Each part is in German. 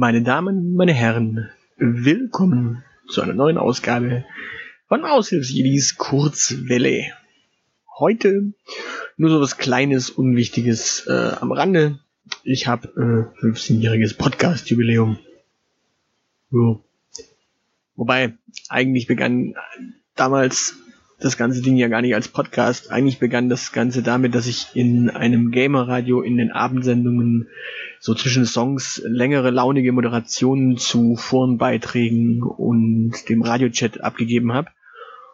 Meine Damen, meine Herren, willkommen zu einer neuen Ausgabe von Aushilfsjedis Kurzwelle. Heute nur so was Kleines, Unwichtiges äh, am Rande. Ich habe äh, 15-jähriges Podcast-Jubiläum. So. Wobei, eigentlich begann damals das ganze Ding ja gar nicht als Podcast. Eigentlich begann das Ganze damit, dass ich in einem Gamer-Radio in den Abendsendungen so zwischen Songs längere launige Moderationen zu Forenbeiträgen und dem Radiochat abgegeben habe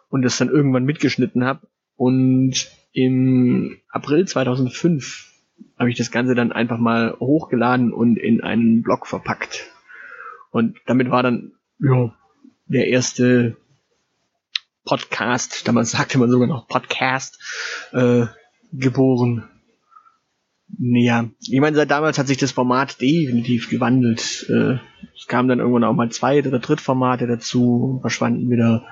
und das dann irgendwann mitgeschnitten habe. Und im April 2005 habe ich das Ganze dann einfach mal hochgeladen und in einen Blog verpackt. Und damit war dann ja, der erste Podcast, damals sagte man sogar noch Podcast, äh, geboren. Ja, ich meine, seit damals hat sich das Format definitiv gewandelt. Äh, es kamen dann irgendwann auch mal zwei oder Drittformate dazu, verschwanden wieder.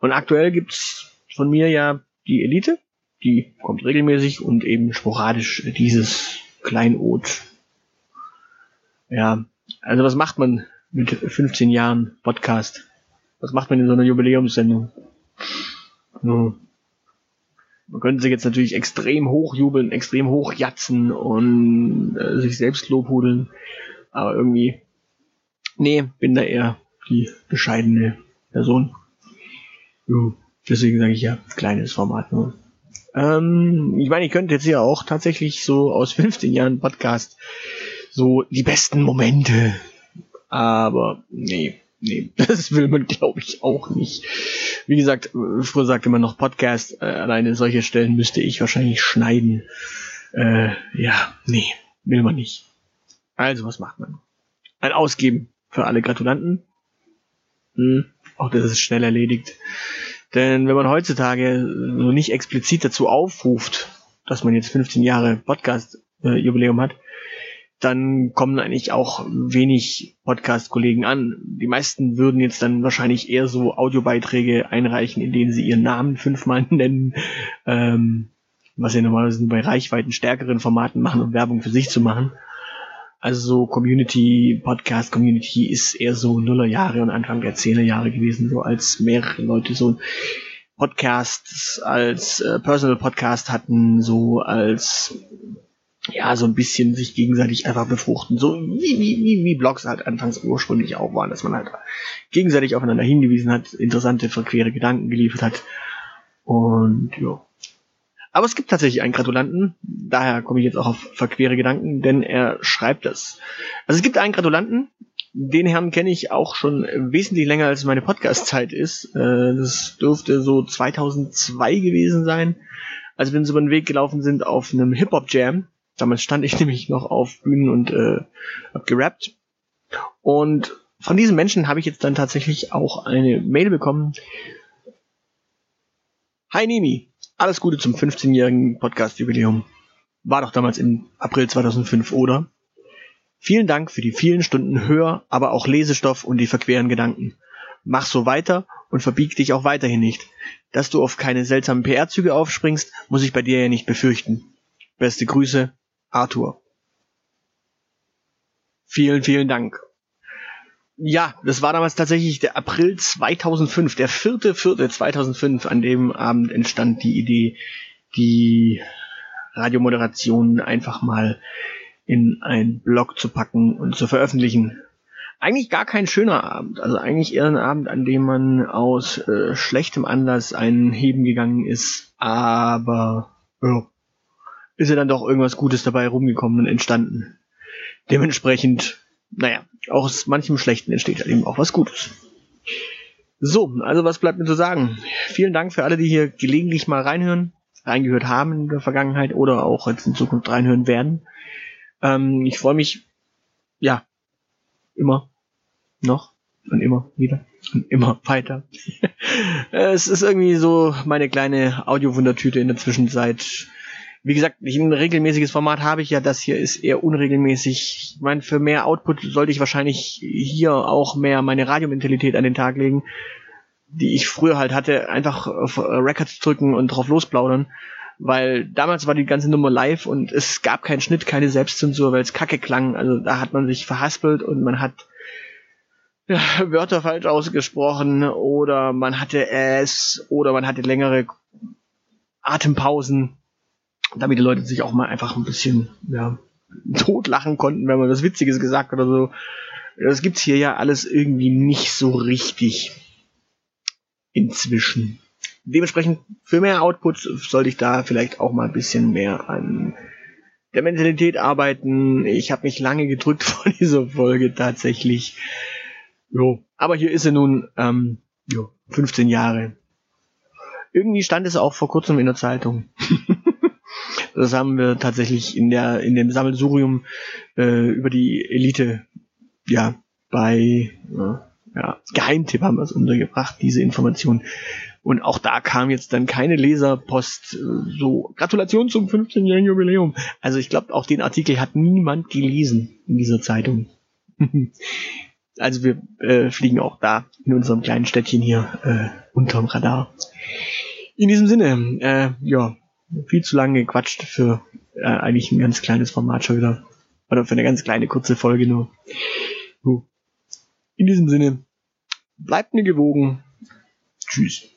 Und aktuell gibt's von mir ja die Elite, die kommt regelmäßig und eben sporadisch dieses Kleinod. Ja, also was macht man mit 15 Jahren Podcast? Was macht man in so einer Jubiläumssendung? Ja. Man könnte sich jetzt natürlich extrem hochjubeln, extrem hochjatzen und äh, sich selbst lobhudeln. Aber irgendwie, nee, bin da eher die bescheidene Person. Ja, deswegen sage ich ja, kleines Format nur. Ähm, ich meine, ich könnte jetzt hier auch tatsächlich so aus 15 Jahren Podcast so die besten Momente. Aber nee, nee, das will man glaube ich auch nicht. Wie gesagt, früher sagte man noch Podcast, äh, alleine solche Stellen müsste ich wahrscheinlich schneiden. Äh, ja, nee, will man nicht. Also, was macht man? Ein Ausgeben für alle Gratulanten. Hm, auch das ist schnell erledigt. Denn wenn man heutzutage so nicht explizit dazu aufruft, dass man jetzt 15 Jahre Podcast-Jubiläum äh, hat, dann kommen eigentlich auch wenig Podcast-Kollegen an. Die meisten würden jetzt dann wahrscheinlich eher so Audiobeiträge einreichen, in denen sie ihren Namen fünfmal nennen, ähm, was sie normalerweise bei Reichweiten stärkeren Formaten machen, um Werbung für sich zu machen. Also so Community, Podcast Community ist eher so Nullerjahre und Anfang der Zehnerjahre gewesen, so als mehrere Leute so Podcasts als äh, Personal Podcast hatten, so als ja, so ein bisschen sich gegenseitig einfach befruchten. So wie, wie, wie, wie Blogs halt anfangs ursprünglich auch waren, dass man halt gegenseitig aufeinander hingewiesen hat, interessante, verquere Gedanken geliefert hat. Und ja. Aber es gibt tatsächlich einen Gratulanten, daher komme ich jetzt auch auf verquere Gedanken, denn er schreibt das. Also es gibt einen Gratulanten, den Herrn kenne ich auch schon wesentlich länger als meine Podcast-Zeit ist. Äh, das dürfte so 2002 gewesen sein, als wir uns über den Weg gelaufen sind auf einem Hip-Hop-Jam Damals stand ich nämlich noch auf Bühnen und äh, hab gerappt. Und von diesen Menschen habe ich jetzt dann tatsächlich auch eine Mail bekommen. Hi Nimi, alles Gute zum 15-jährigen Podcast-Jubiläum. War doch damals im April 2005, oder? Vielen Dank für die vielen Stunden Hör-, aber auch Lesestoff und die verqueren Gedanken. Mach so weiter und verbieg dich auch weiterhin nicht. Dass du auf keine seltsamen PR-Züge aufspringst, muss ich bei dir ja nicht befürchten. Beste Grüße, Arthur. Vielen, vielen Dank. Ja, das war damals tatsächlich der April 2005, der vierte, vierte 2005. An dem Abend entstand die Idee, die Radiomoderation einfach mal in ein Blog zu packen und zu veröffentlichen. Eigentlich gar kein schöner Abend, also eigentlich eher ein Abend, an dem man aus äh, schlechtem Anlass einen Heben gegangen ist, aber ja, ist ja dann doch irgendwas Gutes dabei rumgekommen und entstanden. Dementsprechend, naja, auch aus manchem Schlechten entsteht halt eben auch was Gutes. So, also was bleibt mir zu sagen? Vielen Dank für alle, die hier gelegentlich mal reinhören, reingehört haben in der Vergangenheit oder auch jetzt in Zukunft reinhören werden. Ähm, ich freue mich, ja, immer noch und immer wieder und immer weiter. es ist irgendwie so meine kleine Audio-Wundertüte in der Zwischenzeit wie gesagt, ein regelmäßiges Format habe ich ja, das hier ist eher unregelmäßig. Ich meine, für mehr Output sollte ich wahrscheinlich hier auch mehr meine Radiomentalität an den Tag legen, die ich früher halt hatte, einfach auf Records drücken und drauf losplaudern. weil damals war die ganze Nummer live und es gab keinen Schnitt, keine Selbstzensur, weil es kacke klang. Also da hat man sich verhaspelt und man hat ja, Wörter falsch ausgesprochen oder man hatte es oder man hatte längere Atempausen, damit die Leute sich auch mal einfach ein bisschen ja, totlachen konnten, wenn man was Witziges gesagt hat oder so. Das gibt's hier ja alles irgendwie nicht so richtig inzwischen. Dementsprechend für mehr Output sollte ich da vielleicht auch mal ein bisschen mehr an der Mentalität arbeiten. Ich habe mich lange gedrückt vor dieser Folge tatsächlich. Jo. Aber hier ist sie nun ähm, jo, 15 Jahre. Irgendwie stand es auch vor kurzem in der Zeitung. das haben wir tatsächlich in der in dem Sammelsurium äh, über die Elite ja bei ja, Geheimtipp haben wir es untergebracht, diese Information. Und auch da kam jetzt dann keine Leserpost, äh, so Gratulation zum 15-jährigen Jubiläum. Also ich glaube, auch den Artikel hat niemand gelesen in dieser Zeitung. also wir äh, fliegen auch da in unserem kleinen Städtchen hier äh, unterm Radar. In diesem Sinne, äh, ja, viel zu lange gequatscht für äh, eigentlich ein ganz kleines Format schon wieder. Oder für eine ganz kleine kurze Folge nur. In diesem Sinne, bleibt mir gewogen. Tschüss.